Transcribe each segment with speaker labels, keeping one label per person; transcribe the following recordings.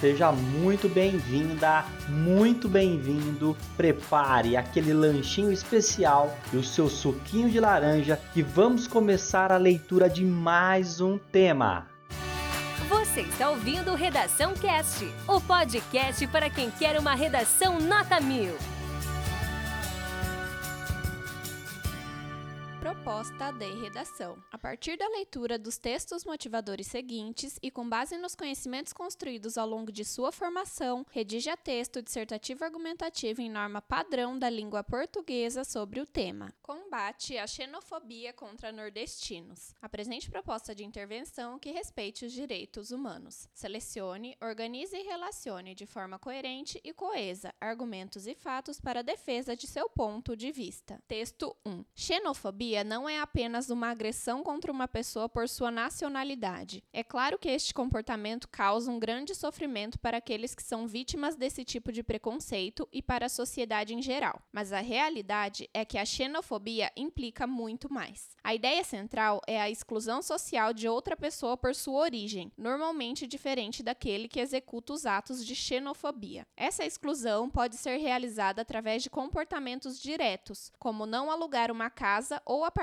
Speaker 1: Seja muito bem-vinda, muito bem-vindo. Prepare aquele lanchinho especial e o seu suquinho de laranja que vamos começar a leitura de mais um tema.
Speaker 2: Você está ouvindo Redação Cast, o podcast para quem quer uma redação nota mil.
Speaker 3: Proposta de redação. A partir da leitura dos textos motivadores seguintes e com base nos conhecimentos construídos ao longo de sua formação, redija texto dissertativo argumentativo em norma padrão da língua portuguesa sobre o tema. Combate a xenofobia contra nordestinos. Apresente proposta de intervenção que respeite os direitos humanos. Selecione, organize e relacione de forma coerente e coesa argumentos e fatos para defesa de seu ponto de vista. Texto 1. Xenofobia xenofobia não é apenas uma agressão contra uma pessoa por sua nacionalidade. É claro que este comportamento causa um grande sofrimento para aqueles que são vítimas desse tipo de preconceito e para a sociedade em geral. Mas a realidade é que a xenofobia implica muito mais. A ideia central é a exclusão social de outra pessoa por sua origem, normalmente diferente daquele que executa os atos de xenofobia. Essa exclusão pode ser realizada através de comportamentos diretos, como não alugar uma casa ou apartamento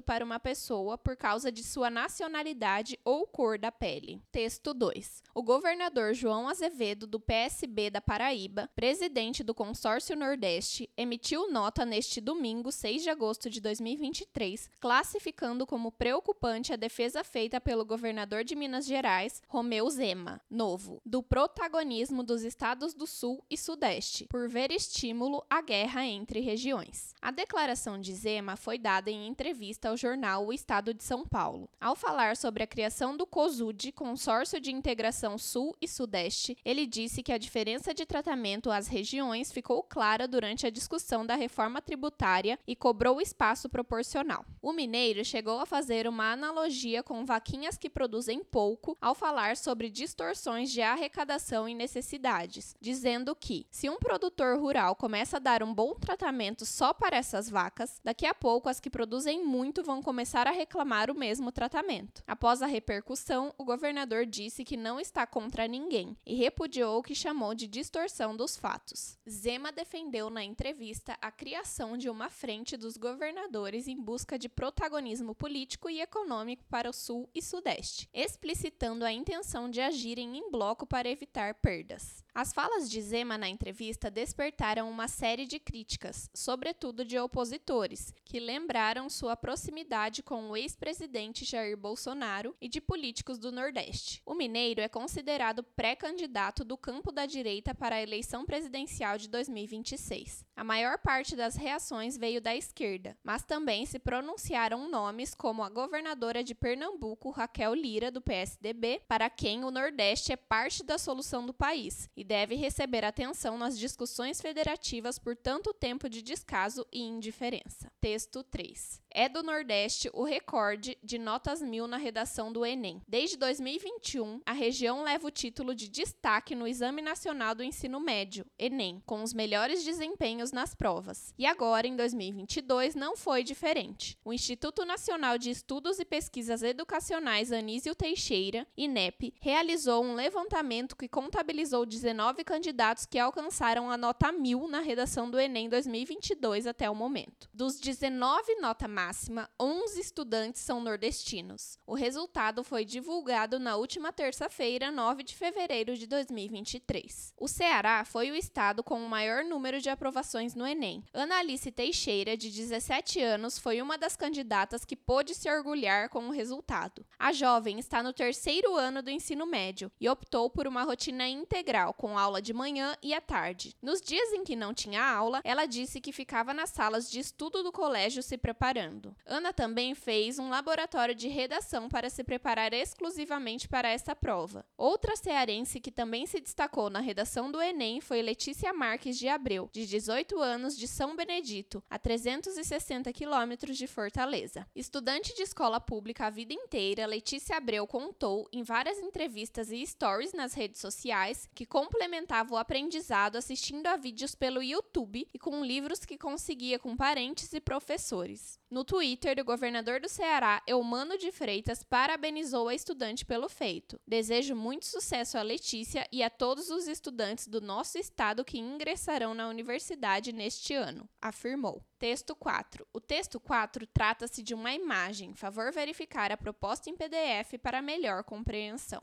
Speaker 3: para uma pessoa por causa de sua nacionalidade ou cor da pele. Texto 2. O governador João Azevedo, do PSB da Paraíba, presidente do Consórcio Nordeste, emitiu nota neste domingo, 6 de agosto de 2023, classificando como preocupante a defesa feita pelo governador de Minas Gerais, Romeu Zema, novo, do protagonismo dos estados do Sul e Sudeste, por ver estímulo à guerra entre regiões. A declaração de Zema foi dada em entrevista ao jornal O Estado de São Paulo. Ao falar sobre a criação do COSUD, Consórcio de Integração Sul e Sudeste, ele disse que a diferença de tratamento às regiões ficou clara durante a discussão da reforma tributária e cobrou espaço proporcional. O mineiro chegou a fazer uma analogia com vaquinhas que produzem pouco ao falar sobre distorções de arrecadação e necessidades, dizendo que, se um produtor rural começa a dar um bom tratamento só para essas vacas, daqui a pouco as que produzem muito vão começar a reclamar o mesmo tratamento. Após a repercussão, o governador disse que não está contra ninguém e repudiou o que chamou de distorção dos fatos. Zema defendeu na entrevista a criação de uma frente dos governadores em busca de protagonismo político e econômico para o Sul e Sudeste, explicitando a intenção de agirem em bloco para evitar perdas. As falas de Zema na entrevista despertaram uma série de críticas, sobretudo de opositores, que lembraram sua proximidade com o ex-presidente Jair Bolsonaro e de políticos do Nordeste. O mineiro é considerado pré-candidato do campo da direita para a eleição presidencial de 2026. A maior parte das reações veio da esquerda, mas também se pronunciaram nomes como a governadora de Pernambuco, Raquel Lira, do PSDB, para quem o Nordeste é parte da solução do país e deve receber atenção nas discussões federativas por tanto tempo de descaso e indiferença. Texto 3. É do Nordeste o recorde de notas mil na redação do Enem. Desde 2021, a região leva o título de destaque no Exame Nacional do Ensino Médio, Enem, com os melhores desempenhos nas provas. E agora, em 2022, não foi diferente. O Instituto Nacional de Estudos e Pesquisas Educacionais Anísio Teixeira, INEP, realizou um levantamento que contabilizou 19 candidatos que alcançaram a nota mil na redação do Enem 2022 até o momento. Dos 19 nota máxima, 11 estudantes são nordestinos. O resultado foi divulgado na última terça-feira, 9 de fevereiro de 2023. O Ceará foi o estado com o maior número de aprovações no Enem. Ana Alice Teixeira, de 17 anos, foi uma das candidatas que pôde se orgulhar com o resultado. A jovem está no terceiro ano do ensino médio e optou por uma rotina integral, com aula de manhã e à tarde. Nos dias em que não tinha aula, ela disse que ficava nas salas de estudo do colégio se preparando. Ana também fez um laboratório de redação para se preparar exclusivamente para essa prova. Outra cearense que também se destacou na redação do Enem foi Letícia Marques de Abreu, de 18 anos, de São Benedito, a 360 quilômetros de Fortaleza. Estudante de escola pública a vida inteira, Letícia Abreu contou em várias entrevistas e stories nas redes sociais que com complementava o aprendizado assistindo a vídeos pelo YouTube e com livros que conseguia com parentes e professores. No Twitter, o governador do Ceará, Eumano de Freitas, parabenizou a estudante pelo feito. Desejo muito sucesso a Letícia e a todos os estudantes do nosso estado que ingressarão na universidade neste ano, afirmou. Texto 4. O texto 4 trata-se de uma imagem. Favor verificar a proposta em PDF para melhor compreensão.